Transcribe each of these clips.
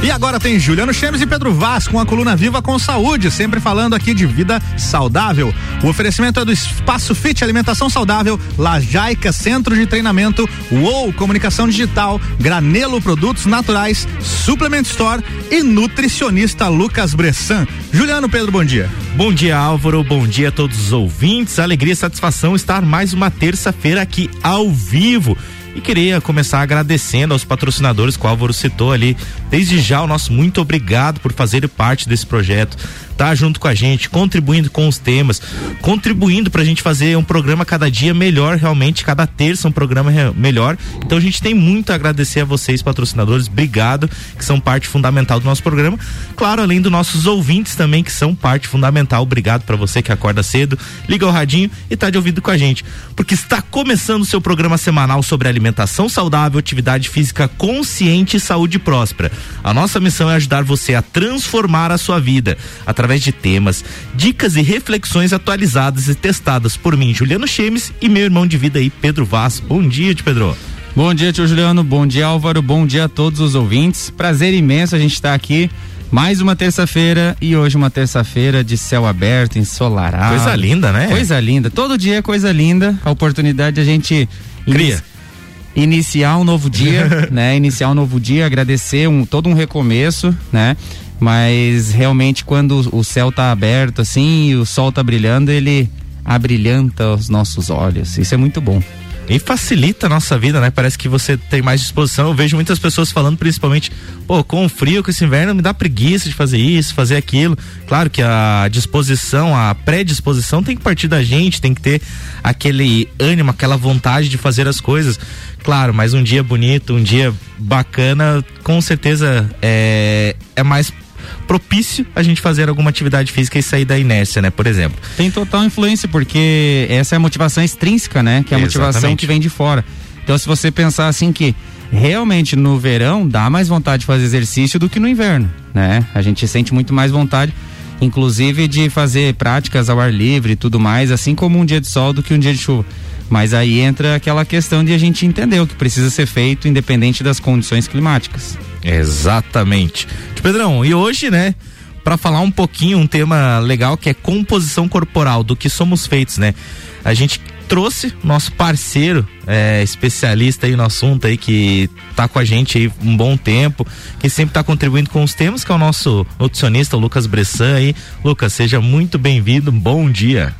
E agora tem Juliano Chemes e Pedro Vaz com a coluna Viva com Saúde, sempre falando aqui de vida saudável. O oferecimento é do Espaço Fit Alimentação Saudável, Lajaica Centro de Treinamento, UOL Comunicação Digital, Granelo Produtos Naturais, Suplement Store e nutricionista Lucas Bressan. Juliano Pedro, bom dia. Bom dia, Álvaro. Bom dia a todos os ouvintes. Alegria e satisfação estar mais uma terça-feira aqui ao vivo. E queria começar agradecendo aos patrocinadores que o Álvaro citou ali. Desde já, o nosso muito obrigado por fazer parte desse projeto tá junto com a gente, contribuindo com os temas, contribuindo pra gente fazer um programa cada dia melhor, realmente, cada terça um programa melhor. Então a gente tem muito a agradecer a vocês, patrocinadores, obrigado, que são parte fundamental do nosso programa. Claro, além dos nossos ouvintes também, que são parte fundamental. Obrigado para você que acorda cedo, liga o radinho e tá de ouvido com a gente. Porque está começando o seu programa semanal sobre alimentação saudável, atividade física consciente e saúde próspera. A nossa missão é ajudar você a transformar a sua vida através através de temas, dicas e reflexões atualizadas e testadas por mim, Juliano Chemes, e meu irmão de vida aí, Pedro Vaz. Bom dia, tio Pedro. Bom dia, tio Juliano. Bom dia, Álvaro. Bom dia a todos os ouvintes. Prazer imenso a gente estar aqui. Mais uma terça-feira e hoje uma terça-feira de céu aberto, ensolarado. Coisa linda, né? Coisa linda. Todo dia é coisa linda. A oportunidade de a gente cria iniciar um novo dia, né? Iniciar um novo dia, agradecer um todo um recomeço, né? Mas realmente quando o céu está aberto assim e o sol está brilhando, ele abrilhanta os nossos olhos. Isso é muito bom. E facilita a nossa vida, né? Parece que você tem mais disposição. Eu vejo muitas pessoas falando, principalmente, pô, com o frio, com esse inverno, me dá preguiça de fazer isso, fazer aquilo. Claro que a disposição, a predisposição tem que partir da gente, tem que ter aquele ânimo, aquela vontade de fazer as coisas. Claro, mas um dia bonito, um dia bacana, com certeza é, é mais propício a gente fazer alguma atividade física e sair da inércia, né? Por exemplo. Tem total influência, porque essa é a motivação extrínseca, né? Que é a motivação Exatamente. que vem de fora. Então, se você pensar assim que realmente no verão dá mais vontade de fazer exercício do que no inverno, né? A gente sente muito mais vontade, inclusive de fazer práticas ao ar livre e tudo mais, assim como um dia de sol do que um dia de chuva. Mas aí entra aquela questão de a gente entender o que precisa ser feito independente das condições climáticas. Exatamente. Pedrão, e hoje, né, para falar um pouquinho um tema legal que é composição corporal, do que somos feitos, né? A gente trouxe nosso parceiro é, especialista aí no assunto aí que tá com a gente aí um bom tempo, que sempre tá contribuindo com os temas, que é o nosso nutricionista Lucas Bressan aí. Lucas, seja muito bem-vindo, bom dia.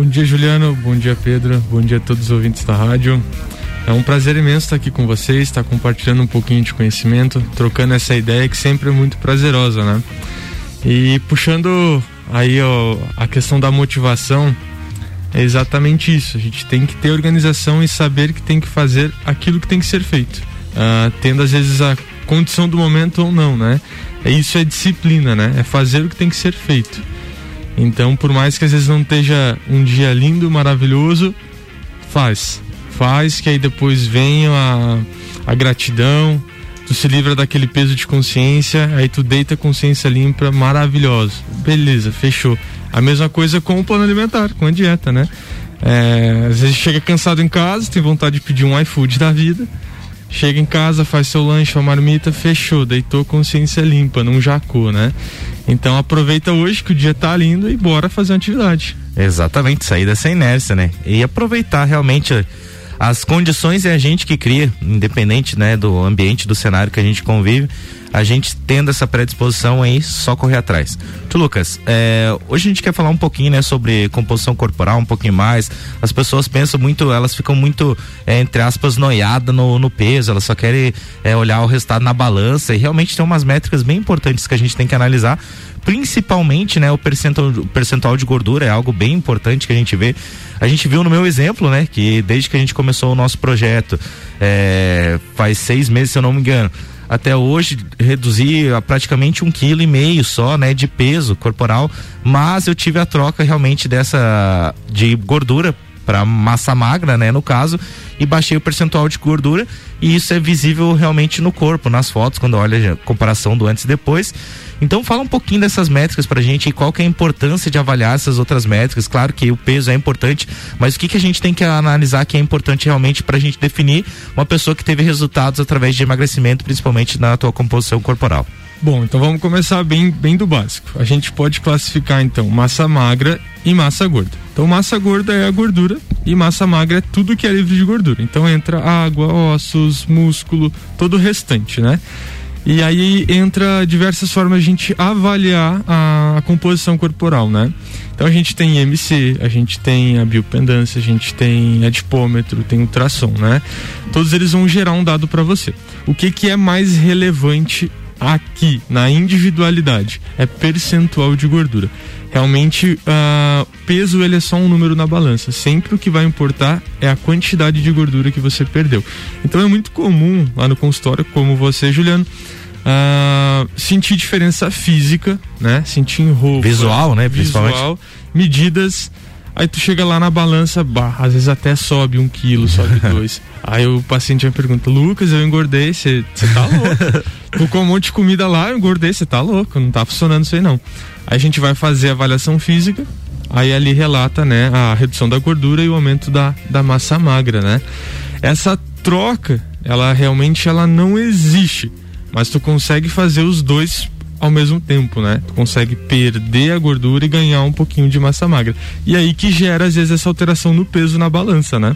Bom dia, Juliano. Bom dia, Pedro. Bom dia a todos os ouvintes da rádio. É um prazer imenso estar aqui com vocês, estar compartilhando um pouquinho de conhecimento, trocando essa ideia que sempre é muito prazerosa, né? E puxando aí ó, a questão da motivação, é exatamente isso. A gente tem que ter organização e saber que tem que fazer aquilo que tem que ser feito, uh, tendo às vezes a condição do momento ou não, né? Isso é disciplina, né? É fazer o que tem que ser feito. Então, por mais que às vezes não esteja um dia lindo, maravilhoso, faz. Faz, que aí depois vem a, a gratidão, tu se livra daquele peso de consciência, aí tu deita a consciência limpa, maravilhoso. Beleza, fechou. A mesma coisa com o plano alimentar, com a dieta, né? É, às vezes chega cansado em casa, tem vontade de pedir um iFood da vida Chega em casa, faz seu lanche, uma marmita, fechou, deitou consciência limpa, num jacô, né? Então aproveita hoje que o dia tá lindo e bora fazer uma atividade. Exatamente, sair dessa inércia, né? E aproveitar realmente as condições é a gente que cria, independente, né, do ambiente, do cenário que a gente convive a gente tendo essa predisposição aí, só correr atrás. Tu, Lucas, é, hoje a gente quer falar um pouquinho, né, sobre composição corporal, um pouquinho mais. As pessoas pensam muito, elas ficam muito, é, entre aspas, noiadas no, no peso, elas só querem é, olhar o resultado na balança e realmente tem umas métricas bem importantes que a gente tem que analisar principalmente, né, o percentual, o percentual de gordura é algo bem importante que a gente vê. A gente viu no meu exemplo, né, que desde que a gente começou o nosso projeto, é, faz seis meses, se eu não me engano, até hoje reduzi a praticamente um quilo e meio só, né, de peso corporal, mas eu tive a troca realmente dessa de gordura para massa magra, né, no caso, e baixei o percentual de gordura e isso é visível realmente no corpo, nas fotos, quando olha a comparação do antes e depois. Então fala um pouquinho dessas métricas pra gente e qual que é a importância de avaliar essas outras métricas. Claro que o peso é importante, mas o que que a gente tem que analisar que é importante realmente pra gente definir uma pessoa que teve resultados através de emagrecimento, principalmente na tua composição corporal. Bom, então vamos começar bem, bem do básico. A gente pode classificar então massa magra e massa gorda. Então massa gorda é a gordura e massa magra é tudo que é livre de gordura. Então entra água, ossos, músculo, todo o restante, né? E aí entra diversas formas de a gente avaliar a, a, composição corporal, né? Então a gente tem IMC, a gente tem a biopendância, a gente tem adipômetro, tem ultrassom, né? Todos eles vão gerar um dado para você. O que que é mais relevante aqui na individualidade é percentual de gordura. Realmente, uh, peso ele é só um número na balança. Sempre o que vai importar é a quantidade de gordura que você perdeu. Então é muito comum lá no consultório, como você, Juliano, uh, sentir diferença física, né? Sentir em roupa. Visual, né? Principalmente. Visual, medidas Aí tu chega lá na balança, bah, às vezes até sobe um quilo, sobe dois. Aí o paciente me pergunta, Lucas, eu engordei, você tá louco? tu com um monte de comida lá, eu engordei, você tá louco, não tá funcionando isso aí não. Aí a gente vai fazer a avaliação física, aí ali relata, né, a redução da gordura e o aumento da, da massa magra, né? Essa troca, ela realmente ela não existe, mas tu consegue fazer os dois ao mesmo tempo, né? Tu consegue perder a gordura e ganhar um pouquinho de massa magra. E aí que gera às vezes essa alteração no peso na balança, né?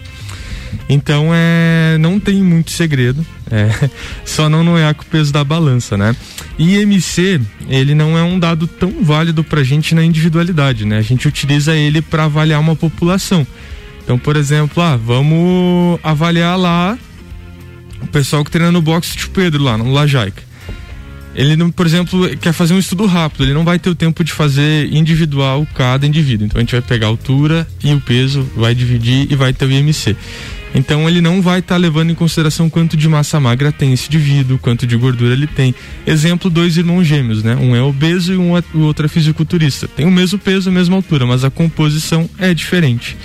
Então é, não tem muito segredo, é, só não nomear com o peso da balança, né? IMC, ele não é um dado tão válido pra gente na individualidade, né? A gente utiliza ele para avaliar uma população. Então, por exemplo, ah, vamos avaliar lá o pessoal que treina no boxe de Pedro lá, no Lajaica ele não, por exemplo, quer fazer um estudo rápido, ele não vai ter o tempo de fazer individual cada indivíduo. Então a gente vai pegar a altura e o peso, vai dividir e vai ter o IMC. Então ele não vai estar tá levando em consideração quanto de massa magra tem esse indivíduo, quanto de gordura ele tem. Exemplo, dois irmãos gêmeos, né? Um é obeso e um, é, o outro é fisiculturista. Tem o mesmo peso, a mesma altura, mas a composição é diferente.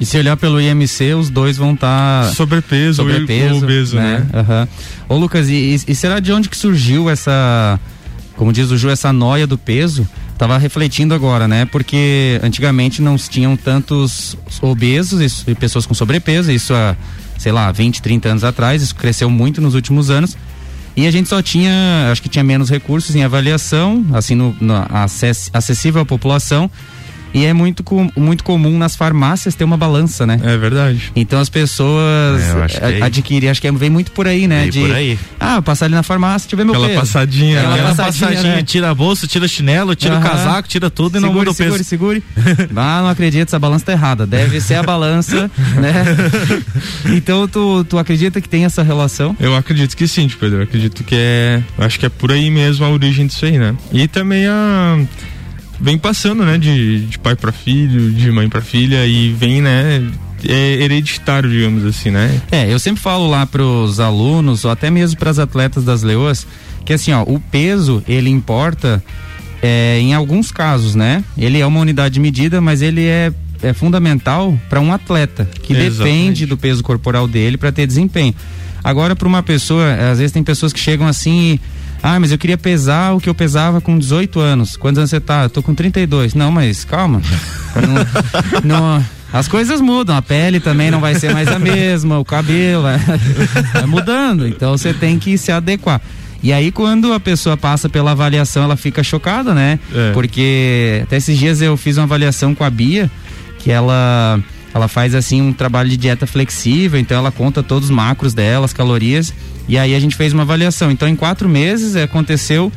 E se olhar pelo IMC, os dois vão estar. Tá sobrepeso, sobrepeso ou obeso, né? né? Uhum. Ô, Lucas, e, e, será de onde que surgiu essa. Como diz o Ju, essa noia do peso? Tava refletindo agora, né? Porque antigamente não tinham tantos obesos e pessoas com sobrepeso, isso há, sei lá, 20, 30 anos atrás, isso cresceu muito nos últimos anos. E a gente só tinha, acho que tinha menos recursos em avaliação, assim, no, no acessível à população e é muito, muito comum nas farmácias ter uma balança, né? É verdade. Então as pessoas é, é adquirem, acho que vem muito por aí, né? Vem de, por aí. Ah, passar ali na farmácia, deixa eu ver meu Aquela peso. passadinha, Aquela né? passadinha, passadinha né? tira a bolsa, tira o chinelo, tira o casaco, tira tudo e segure, não muda o peso. Segure, segure. ah, não acredito, essa balança tá errada. Deve ser a balança, né? Então tu, tu acredita que tem essa relação? Eu acredito que sim, Pedro. Eu acredito que é. Acho que é por aí mesmo a origem disso aí, né? E também a vem passando, né, de, de pai para filho, de mãe para filha e vem, né, é hereditário, digamos assim, né? É, eu sempre falo lá pros alunos, ou até mesmo para as atletas das leoas, que assim, ó, o peso, ele importa é, em alguns casos, né? Ele é uma unidade de medida, mas ele é, é fundamental para um atleta, que Exatamente. depende do peso corporal dele para ter desempenho. Agora, para uma pessoa, às vezes tem pessoas que chegam assim e ah, mas eu queria pesar o que eu pesava com 18 anos. Quantos anos você tá? Eu tô com 32. Não, mas calma. não, não, as coisas mudam, a pele também não vai ser mais a mesma, o cabelo vai, vai mudando. Então você tem que se adequar. E aí, quando a pessoa passa pela avaliação, ela fica chocada, né? É. Porque até esses dias eu fiz uma avaliação com a Bia, que ela ela faz assim um trabalho de dieta flexível, então ela conta todos os macros dela, as calorias, e aí a gente fez uma avaliação. Então em quatro meses aconteceu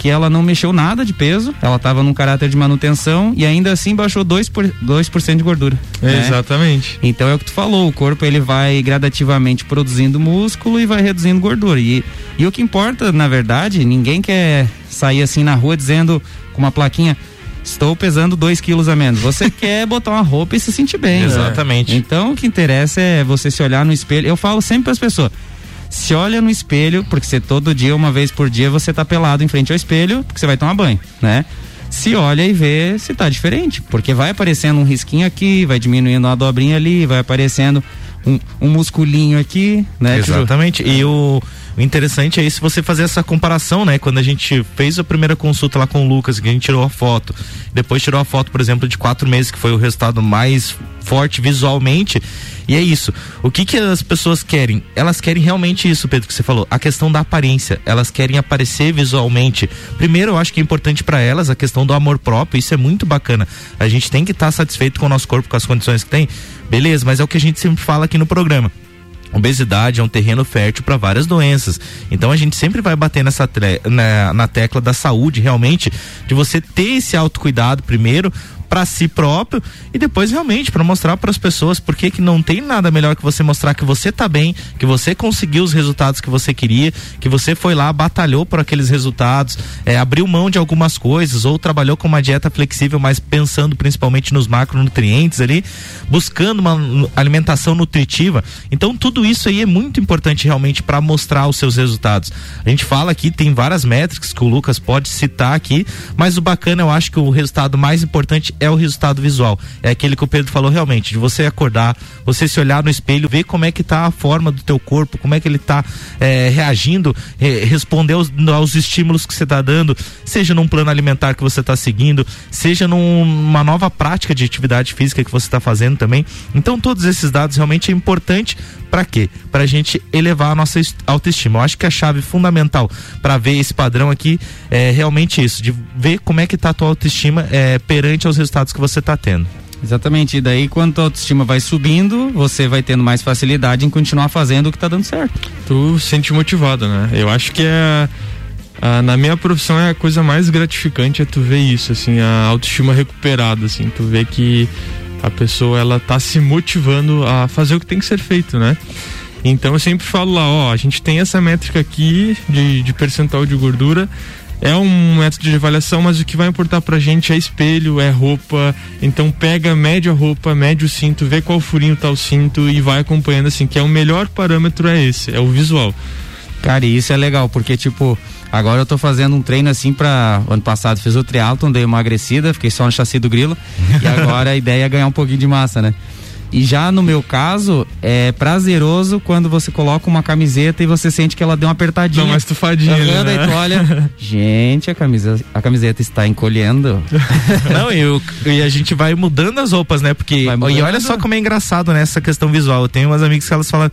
que ela não mexeu nada de peso, ela estava num caráter de manutenção e ainda assim baixou 2%, por, 2 de gordura. né? Exatamente. Então é o que tu falou, o corpo ele vai gradativamente produzindo músculo e vai reduzindo gordura. E, e o que importa, na verdade, ninguém quer sair assim na rua dizendo com uma plaquinha estou pesando 2 quilos a menos. Você quer botar uma roupa e se sentir bem. Exatamente. Né? Então o que interessa é você se olhar no espelho. Eu falo sempre para as pessoas. Se olha no espelho, porque você todo dia, uma vez por dia, você tá pelado em frente ao espelho, porque você vai tomar banho, né? se olha e vê se tá diferente, porque vai aparecendo um risquinho aqui, vai diminuindo uma dobrinha ali, vai aparecendo um, um musculinho aqui, né? Exatamente. E o, interessante é isso você fazer essa comparação, né? Quando a gente fez a primeira consulta lá com o Lucas, que a gente tirou a foto, depois tirou a foto, por exemplo, de quatro meses, que foi o resultado mais forte visualmente. E é isso. O que que as pessoas querem? Elas querem realmente isso, Pedro, que você falou, a questão da aparência. Elas querem aparecer visualmente. Primeiro, eu acho que é importante para elas a questão do amor próprio. Isso é muito bacana. A gente tem que estar tá satisfeito com o nosso corpo, com as condições que tem. Beleza, mas é o que a gente sempre fala aqui no programa Obesidade é um terreno fértil para várias doenças. Então a gente sempre vai bater nessa na, na tecla da saúde, realmente, de você ter esse autocuidado primeiro para si próprio e depois realmente para mostrar para as pessoas porque que não tem nada melhor que você mostrar que você tá bem, que você conseguiu os resultados que você queria, que você foi lá, batalhou por aqueles resultados, é, abriu mão de algumas coisas ou trabalhou com uma dieta flexível, mas pensando principalmente nos macronutrientes ali, buscando uma alimentação nutritiva. Então tudo isso aí é muito importante realmente para mostrar os seus resultados. A gente fala aqui, tem várias métricas que o Lucas pode citar aqui, mas o bacana eu acho que o resultado mais importante é o resultado visual. É aquele que o Pedro falou realmente, de você acordar, você se olhar no espelho, ver como é que tá a forma do teu corpo, como é que ele tá é, reagindo, é, responder aos, aos, estímulos que você está dando, seja num plano alimentar que você está seguindo, seja numa nova prática de atividade física que você está fazendo também. Então todos esses dados realmente é importante para quê? Para a gente elevar a nossa autoestima. Eu acho que a chave fundamental para ver esse padrão aqui é realmente isso, de ver como é que tá a tua autoestima é, perante aos resultados que você está tendo. Exatamente. E daí, quando a autoestima vai subindo, você vai tendo mais facilidade em continuar fazendo o que está dando certo. Tu se sente motivado, né? Eu acho que é. A, na minha profissão é a coisa mais gratificante é tu ver isso, assim, a autoestima recuperada, assim, tu vê que a pessoa ela tá se motivando a fazer o que tem que ser feito, né? Então eu sempre falo lá, ó, a gente tem essa métrica aqui de, de percentual de gordura, é um método de avaliação, mas o que vai importar pra gente é espelho, é roupa. Então pega, mede a roupa, mede o cinto, vê qual furinho tá o cinto e vai acompanhando assim, que é o melhor parâmetro é esse, é o visual. Cara, isso é legal, porque tipo, agora eu tô fazendo um treino assim para ano passado fiz o triatlon, dei uma agrescida, fiquei só no chassi do grilo, e agora a ideia é ganhar um pouquinho de massa, né? E já no meu caso, é prazeroso quando você coloca uma camiseta e você sente que ela deu uma apertadinha. Dá uma estufadinha. Uhum, né? tu olha, gente, a, camisa, a camiseta está encolhendo. Não, e, o, e a gente vai mudando as roupas, né? Porque. E olha só como é engraçado nessa né, questão visual. Eu tenho umas amigas que elas falam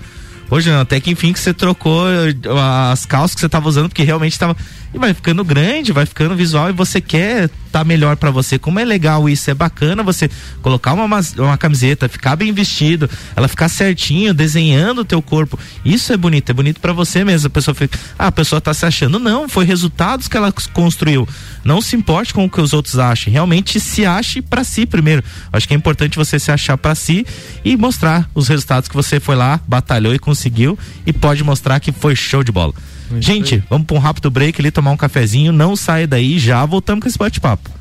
Hoje até que enfim que você trocou as calças que você tava usando, porque realmente estava e vai ficando grande, vai ficando visual e você quer tá melhor para você. Como é legal isso, é bacana você colocar uma, uma camiseta, ficar bem vestido, ela ficar certinho, desenhando o teu corpo. Isso é bonito, é bonito para você mesmo. A pessoa fica, ah, a pessoa tá se achando. Não, foi resultados que ela construiu. Não se importe com o que os outros achem. Realmente se ache para si primeiro. Acho que é importante você se achar para si e mostrar os resultados que você foi lá, batalhou e conseguiu e pode mostrar que foi show de bola. Gente, vamos para um rápido break ali, tomar um cafezinho. Não saia daí, já voltamos com esse bate-papo.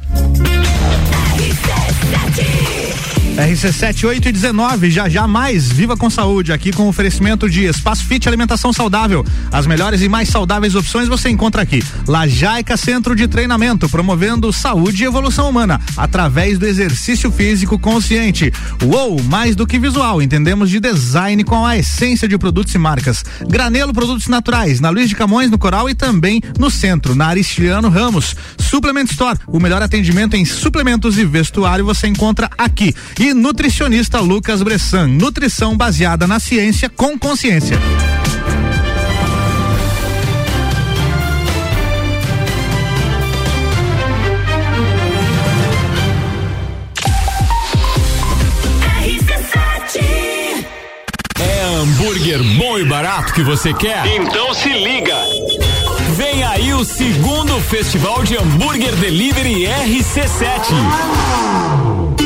RC7 8 e 19, já já mais Viva com Saúde, aqui com oferecimento de Espaço Fit Alimentação Saudável. As melhores e mais saudáveis opções você encontra aqui. Lajaica Centro de Treinamento, promovendo saúde e evolução humana através do exercício físico consciente. Uou, mais do que visual, entendemos de design com a essência de produtos e marcas. Granelo Produtos Naturais, na Luiz de Camões, no Coral e também no centro, na Aristiliano Ramos. Suplement Store, o melhor atendimento em suplementos e vestuário você encontra aqui. E e nutricionista Lucas Bressan. Nutrição baseada na ciência com consciência. É hambúrguer bom e barato que você quer? Então se liga! Vem aí o segundo Festival de Hambúrguer Delivery RC7.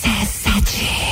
RC7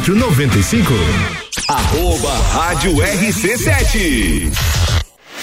9495. Arroba Rádio RC7.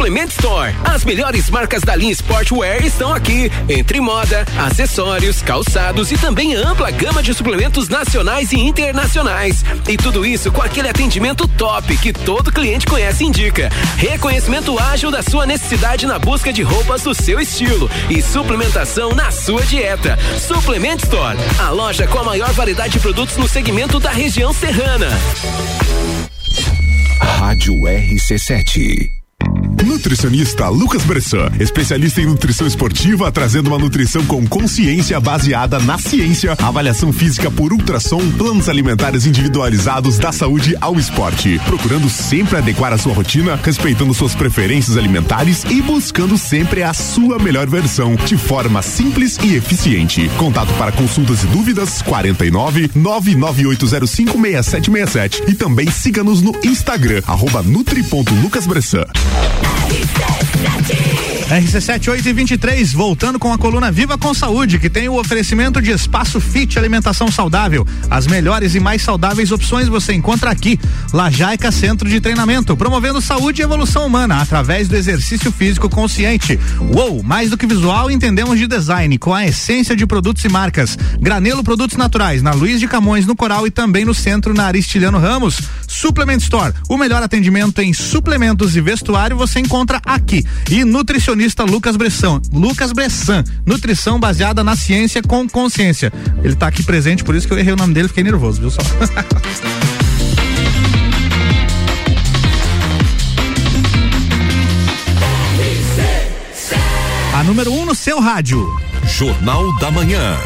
80 37. Suplement Store. As melhores marcas da linha Sportwear estão aqui, entre moda, acessórios, calçados e também ampla gama de suplementos nacionais e internacionais. E tudo isso com aquele atendimento top que todo cliente conhece e indica. Reconhecimento ágil da sua necessidade na busca de roupas do seu estilo e suplementação na sua dieta. Suplement Store, a loja com a maior variedade de produtos no segmento da região serrana. Rádio RC7. Nutricionista Lucas Bressan, especialista em nutrição esportiva, trazendo uma nutrição com consciência baseada na ciência, avaliação física por ultrassom, planos alimentares individualizados da saúde ao esporte, procurando sempre adequar a sua rotina, respeitando suas preferências alimentares e buscando sempre a sua melhor versão, de forma simples e eficiente. Contato para consultas e dúvidas 49 99805 6767 e também siga-nos no Instagram arroba nutri.lucasbressan. RC7 8 e 23, voltando com a coluna Viva com Saúde, que tem o oferecimento de espaço fit alimentação saudável. As melhores e mais saudáveis opções você encontra aqui. Lajaica Centro de Treinamento, promovendo saúde e evolução humana através do exercício físico consciente. Uou, mais do que visual, entendemos de design com a essência de produtos e marcas. Granelo Produtos Naturais, na Luiz de Camões, no Coral e também no centro na Aristiliano Ramos. Suplement Store, o melhor atendimento em suplementos e vestuário você encontra aqui. E nutricionista Lucas Bressan. Lucas Bressan, nutrição baseada na ciência com consciência. Ele está aqui presente, por isso que eu errei o nome dele, fiquei nervoso, viu só? A número 1 um no seu rádio. Jornal da Manhã.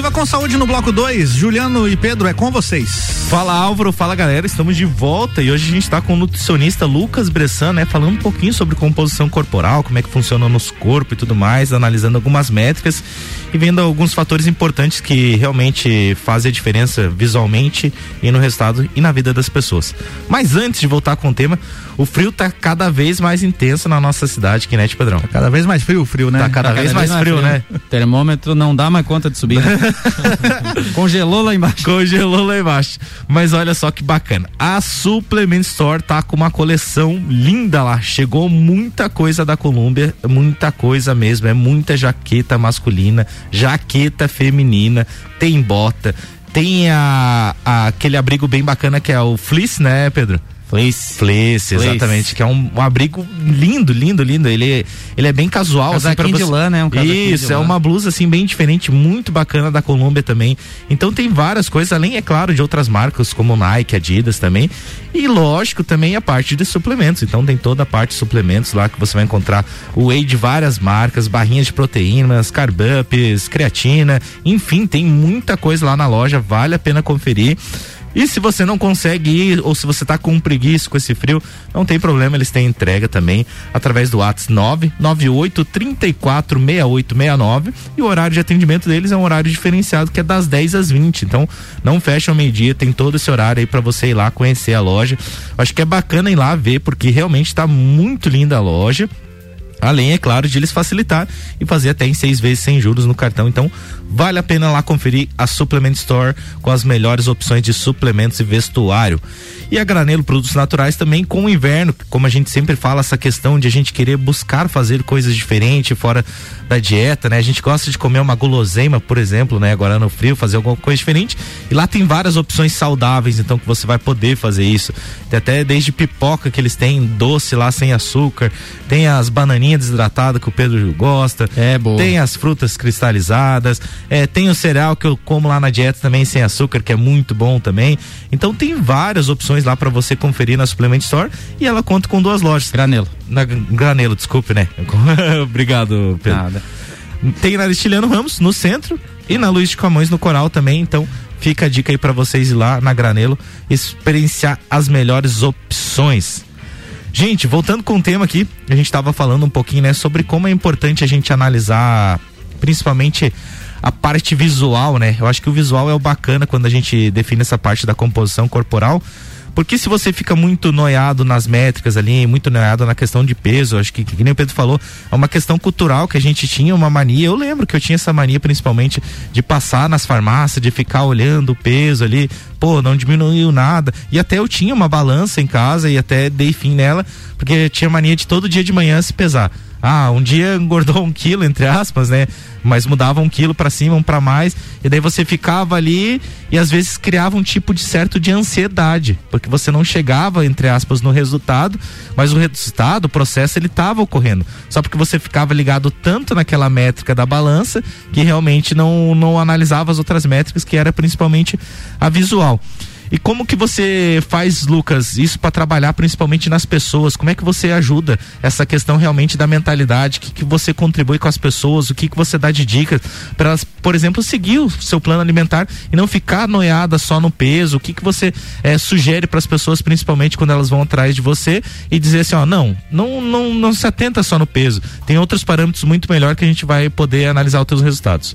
Viva com saúde no bloco 2. Juliano e Pedro, é com vocês. Fala Álvaro, fala galera, estamos de volta e hoje a gente está com o nutricionista Lucas Bressan, né, falando um pouquinho sobre composição corporal, como é que funciona o nosso corpo e tudo mais, analisando algumas métricas e vendo alguns fatores importantes que realmente fazem a diferença visualmente e no resultado e na vida das pessoas. Mas antes de voltar com o tema, o frio tá cada vez mais intenso na nossa cidade, que né, Pedrão? Tá cada vez mais frio o frio, né? Tá cada, tá cada vez, vez, mais, frio, frio, né? Termômetro não dá mais conta de subir. Congelou lá embaixo. Congelou lá embaixo. Mas olha só que bacana. A Supplement Store tá com uma coleção linda lá. Chegou muita coisa da Colômbia, muita coisa mesmo. É muita jaqueta masculina, jaqueta feminina, tem bota, tem a, a aquele abrigo bem bacana que é o fleece, né, Pedro? Fleece. Fleece, exatamente. Que é um, um, abrigo lindo, lindo, lindo. Ele, ele é bem casual. Assim, pra você... de lã, né? Um Isso, é uma blusa assim bem diferente, muito bacana da Colômbia também. Então tem várias coisas, além, é claro, de outras marcas como Nike, Adidas também. E lógico, também a parte de suplementos. Então tem toda a parte de suplementos lá que você vai encontrar o whey de várias marcas, barrinhas de proteínas, carb ups, creatina, enfim, tem muita coisa lá na loja, vale a pena conferir. E se você não consegue ir, ou se você tá com preguiça com esse frio, não tem problema, eles têm entrega também através do WhatsApp 998 34 6869 e o horário de atendimento deles é um horário diferenciado que é das 10 às 20. Então, não fecha ao meio-dia, tem todo esse horário aí para você ir lá conhecer a loja. Acho que é bacana ir lá ver, porque realmente tá muito linda a loja. Além, é claro, de eles facilitar e fazer até em seis vezes sem juros no cartão. Então, vale a pena lá conferir a Supplement Store com as melhores opções de suplementos e vestuário. E a Granelo Produtos Naturais também com o inverno, como a gente sempre fala, essa questão de a gente querer buscar fazer coisas diferentes fora da dieta, né? A gente gosta de comer uma guloseima, por exemplo, né? Agora no frio, fazer alguma coisa diferente. E lá tem várias opções saudáveis, então que você vai poder fazer isso. Tem até desde pipoca que eles têm, doce lá sem açúcar, tem as bananinhas desidratadas que o Pedro gosta. É, boa. Tem as frutas cristalizadas, é, tem o cereal que eu como lá na dieta também sem açúcar, que é muito bom também. Então tem várias opções lá para você conferir na Supplement Store e ela conta com duas lojas. Granelo. Na Granelo, desculpe, né? Obrigado, Pedro. Nada. Tem na Aristiliano Ramos, no centro, e na Luiz de Camões, no Coral também. Então, fica a dica aí para vocês ir lá na Granelo experienciar as melhores opções. Gente, voltando com o tema aqui, a gente estava falando um pouquinho, né, sobre como é importante a gente analisar, principalmente a parte visual, né? Eu acho que o visual é o bacana quando a gente define essa parte da composição corporal, porque se você fica muito noiado nas métricas ali, muito noiado na questão de peso, acho que, que nem o Pedro falou, é uma questão cultural que a gente tinha uma mania. Eu lembro que eu tinha essa mania principalmente de passar nas farmácias, de ficar olhando o peso ali, pô, não diminuiu nada. E até eu tinha uma balança em casa e até dei fim nela, porque tinha mania de todo dia de manhã se pesar ah, um dia engordou um quilo, entre aspas, né? Mas mudava um quilo para cima, um para mais, e daí você ficava ali e às vezes criava um tipo de certo de ansiedade, porque você não chegava, entre aspas, no resultado, mas o resultado, o processo, ele estava ocorrendo. Só porque você ficava ligado tanto naquela métrica da balança que realmente não, não analisava as outras métricas, que era principalmente a visual. E como que você faz, Lucas, isso para trabalhar principalmente nas pessoas? Como é que você ajuda essa questão realmente da mentalidade? O que, que você contribui com as pessoas? O que, que você dá de dicas para elas, por exemplo, seguir o seu plano alimentar e não ficar noiada só no peso? O que, que você é, sugere para as pessoas, principalmente quando elas vão atrás de você e dizer assim, ó, não, não, não, não se atenta só no peso. Tem outros parâmetros muito melhor que a gente vai poder analisar os teus resultados.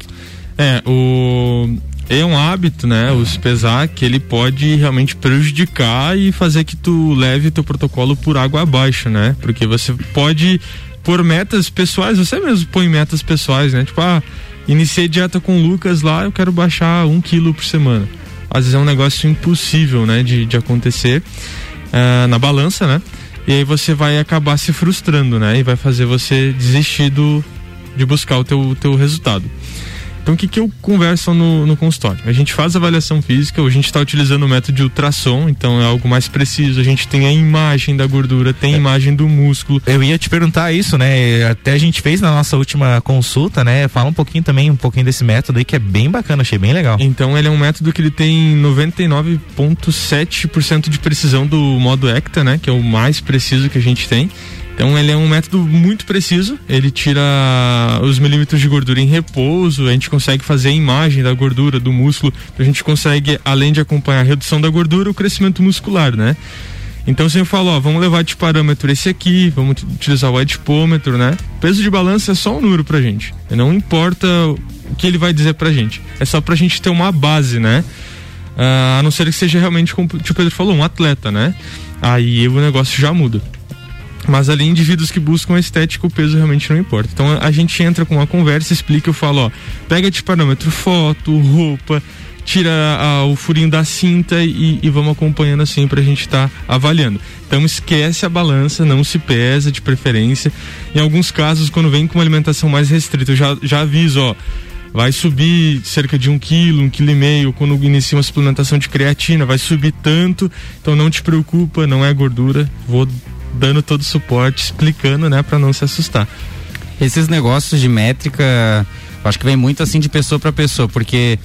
É, o é um hábito, né? O pesar que ele pode realmente prejudicar e fazer que tu leve teu protocolo por água abaixo, né? Porque você pode pôr metas pessoais, você mesmo põe metas pessoais, né? Tipo, ah, iniciei dieta com o Lucas lá, eu quero baixar um quilo por semana. Às vezes é um negócio impossível, né? De, de acontecer uh, na balança, né? E aí você vai acabar se frustrando, né? E vai fazer você desistir do, de buscar o teu, teu resultado. Então o que, que eu converso no, no consultório? A gente faz avaliação física, a gente está utilizando o método de ultrassom, então é algo mais preciso. A gente tem a imagem da gordura, tem a é. imagem do músculo. Eu ia te perguntar isso, né? Até a gente fez na nossa última consulta, né? Fala um pouquinho também, um pouquinho desse método aí que é bem bacana, achei bem legal. Então ele é um método que ele tem 99,7% de precisão do modo ECTA, né? Que é o mais preciso que a gente tem. Então ele é um método muito preciso, ele tira os milímetros de gordura em repouso, a gente consegue fazer a imagem da gordura, do músculo, a gente consegue, além de acompanhar a redução da gordura, o crescimento muscular, né? Então você fala, ó, vamos levar de parâmetro esse aqui, vamos utilizar o edipômetro, né? Peso de balança é só um número pra gente. Não importa o que ele vai dizer pra gente. É só pra gente ter uma base, né? Uh, a não ser que seja realmente, como o Pedro falou, um atleta, né? Aí o negócio já muda. Mas ali, indivíduos que buscam estética, o peso realmente não importa. Então a gente entra com uma conversa, explica, eu falo, ó, pega de parâmetro foto, roupa, tira a, o furinho da cinta e, e, vamos acompanhando assim pra gente estar tá avaliando. Então esquece a balança, não se pesa de preferência. Em alguns casos, quando vem com uma alimentação mais restrita, eu já, já aviso, ó, vai subir cerca de um quilo, um quilo e meio, quando inicia uma suplementação de creatina, vai subir tanto, então não te preocupa, não é gordura, vou dando todo o suporte, explicando, né, para não se assustar. Esses negócios de métrica, acho que vem muito assim de pessoa para pessoa, porque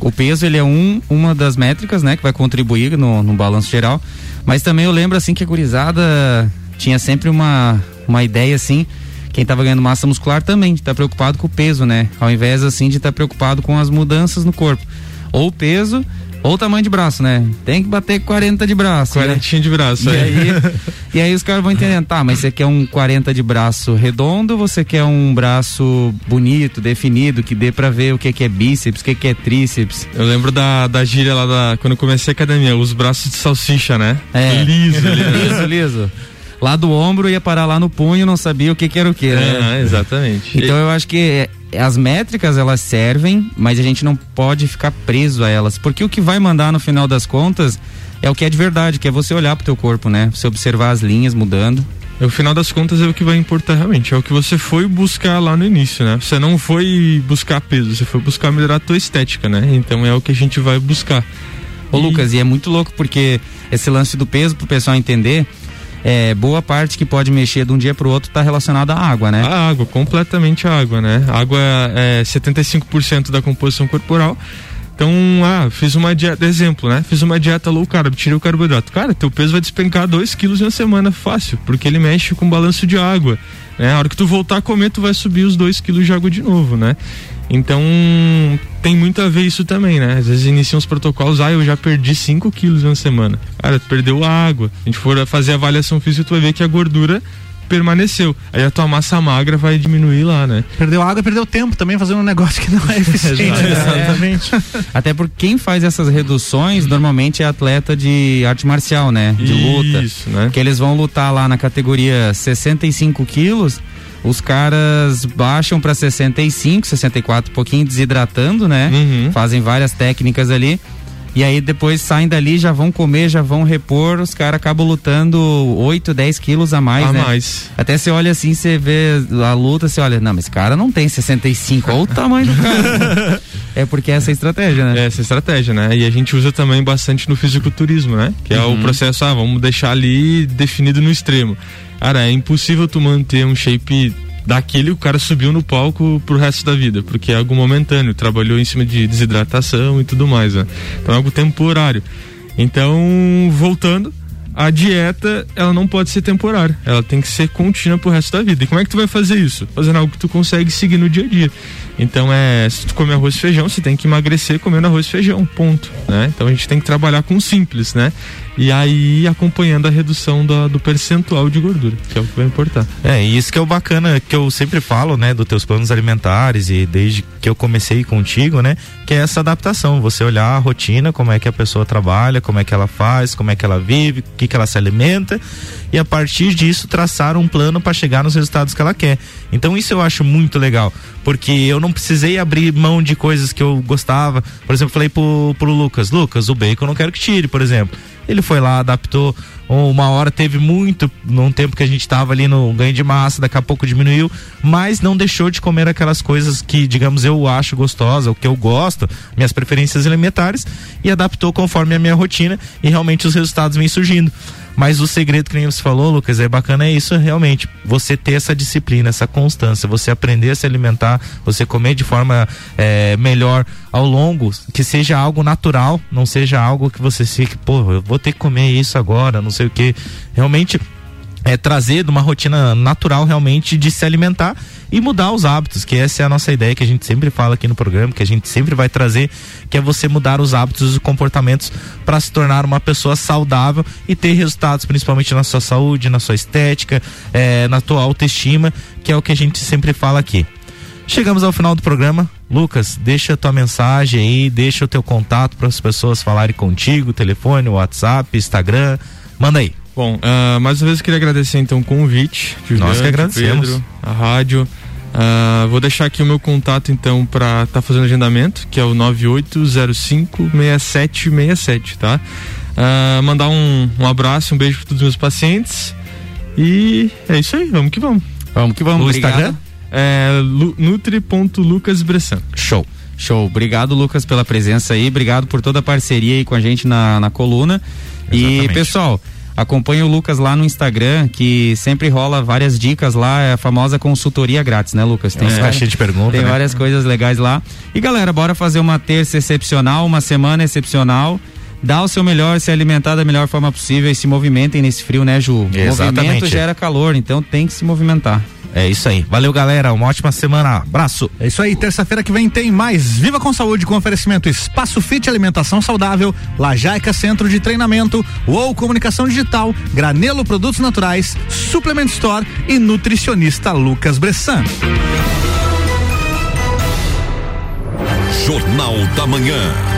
o peso ele é um, uma das métricas, né, que vai contribuir no, no balanço geral. Mas também eu lembro assim que a gurizada tinha sempre uma, uma ideia assim, quem estava ganhando massa muscular também, de estar tá preocupado com o peso, né? Ao invés assim de estar tá preocupado com as mudanças no corpo. Ou o peso Ou tamanho de braço, né? Tem que bater 40 de braço. 40 né? de braço, e é. aí, e aí os caras vão entender, tá, mas você quer um 40 de braço redondo ou você quer um braço bonito, definido, que dê pra ver o que, que é bíceps, o que, que é tríceps? Eu lembro da, da gíria lá da. Quando eu comecei a academia, os braços de salsicha, né? É. Liso, liso, liso lá do ombro ia parar lá no punho, não sabia o que, que era o que, né? É, exatamente. Então eu acho que as métricas elas servem, mas a gente não pode ficar preso a elas, porque o que vai mandar no final das contas é o que é de verdade, que é você olhar pro teu corpo, né? Você observar as linhas mudando. No final das contas é o que vai importar realmente, é o que você foi buscar lá no início, né? Você não foi buscar peso, você foi buscar melhorar a tua estética, né? Então é o que a gente vai buscar. Ô e... Lucas, e é muito louco porque esse lance do peso pro pessoal entender, é, boa parte que pode mexer de um dia para o outro está relacionada à água, né? A água, completamente a água, né? A água é 75% da composição corporal. Então, ah, fiz uma dieta, exemplo, né? Fiz uma dieta low carb, tirei o carboidrato. Cara, teu peso vai despencar 2 quilos uma semana fácil, porque ele mexe com balanço de água. Né? A hora que tu voltar a comer, tu vai subir os 2 quilos de água de novo, né? Então, tem muito a ver isso também, né? Às vezes iniciam os protocolos, ah, eu já perdi 5 quilos em uma semana. Cara, tu perdeu a água. A gente for fazer a avaliação física, tu vai ver que a gordura permaneceu. Aí a tua massa magra vai diminuir lá, né? Perdeu água e perdeu tempo também fazendo um negócio que não é eficiente. Exatamente. É. Até porque quem faz essas reduções normalmente é atleta de arte marcial, né? De luta. Isso, né? Que eles vão lutar lá na categoria 65 quilos os caras baixam para 65, 64, um pouquinho desidratando, né? Uhum. Fazem várias técnicas ali. E aí depois saem dali, já vão comer, já vão repor, os caras acabam lutando 8, 10 quilos a mais, a né? mais. Até você olha assim, você vê a luta, você olha, não, mas esse cara não tem 65, olha o tamanho do cara. é porque é essa estratégia, né? É essa estratégia, né? E a gente usa também bastante no fisiculturismo, né? Que é uhum. o processo, ah, vamos deixar ali definido no extremo. Cara, é impossível tu manter um shape daquele o cara subiu no palco pro resto da vida, porque é algo momentâneo, trabalhou em cima de desidratação e tudo mais, né? Então é algo temporário. Então, voltando, a dieta, ela não pode ser temporária, ela tem que ser contínua pro resto da vida. E como é que tu vai fazer isso? Fazendo algo que tu consegue seguir no dia a dia. Então é, se tu comer arroz e feijão, você tem que emagrecer comendo arroz e feijão, ponto, né? Então a gente tem que trabalhar com simples, né? E aí acompanhando a redução do, do percentual de gordura, que é o que vai importar. É, e isso que é o bacana que eu sempre falo, né, dos teus planos alimentares e desde que eu comecei contigo, né, que é essa adaptação, você olhar a rotina, como é que a pessoa trabalha, como é que ela faz, como é que ela vive, o que que ela se alimenta e a partir disso traçar um plano para chegar nos resultados que ela quer. Então isso eu acho muito legal, porque eu não precisei abrir mão de coisas que eu gostava. Por exemplo, falei pro, pro Lucas, Lucas, o bacon eu não quero que tire, por exemplo. Ele foi lá, adaptou. Uma hora teve muito, num tempo que a gente estava ali no ganho de massa, daqui a pouco diminuiu, mas não deixou de comer aquelas coisas que, digamos, eu acho gostosa, o que eu gosto, minhas preferências alimentares, e adaptou conforme a minha rotina e realmente os resultados vêm surgindo. Mas o segredo que você falou, Lucas, é bacana é isso realmente. Você ter essa disciplina, essa constância, você aprender a se alimentar, você comer de forma é, melhor ao longo, que seja algo natural, não seja algo que você fique, pô, eu vou ter que comer isso agora, não sei o que. Realmente é trazer de uma rotina natural realmente de se alimentar e mudar os hábitos, que essa é a nossa ideia que a gente sempre fala aqui no programa, que a gente sempre vai trazer, que é você mudar os hábitos e comportamentos para se tornar uma pessoa saudável e ter resultados, principalmente na sua saúde, na sua estética, é, na tua autoestima, que é o que a gente sempre fala aqui. Chegamos ao final do programa. Lucas, deixa a tua mensagem aí, deixa o teu contato para as pessoas falarem contigo, telefone, WhatsApp, Instagram. Manda aí. Bom, uh, mais uma vez eu queria agradecer então o convite. Juliano, Nós que agradecemos. Pedro, a rádio. Uh, vou deixar aqui o meu contato então para estar tá fazendo agendamento, que é o 98056767, tá? Uh, mandar um, um abraço, um beijo para todos os meus pacientes. E é isso aí, vamos que vamos. Vamos que vamos. O Instagram? É nutri.lucasbressan. Show. Show. Obrigado, Lucas, pela presença aí. Obrigado por toda a parceria aí com a gente na, na coluna. Exatamente. E, pessoal, Acompanhe o Lucas lá no Instagram, que sempre rola várias dicas lá, é a famosa consultoria grátis, né, Lucas? Tem é, caixinha de perguntas. Tem né? várias coisas legais lá. E galera, bora fazer uma terça excepcional, uma semana excepcional dá o seu melhor, se alimentar da melhor forma possível e se movimentem nesse frio, né, Ju? Exatamente. Movimento gera calor, então tem que se movimentar. É isso aí. Valeu, galera. Uma ótima semana. Abraço. É isso aí. Terça-feira que vem tem mais Viva com Saúde com oferecimento Espaço Fit Alimentação Saudável, Lajaica Centro de Treinamento, UOL Comunicação Digital, Granelo Produtos Naturais, Suplement Store e nutricionista Lucas Bressan. Jornal da Manhã.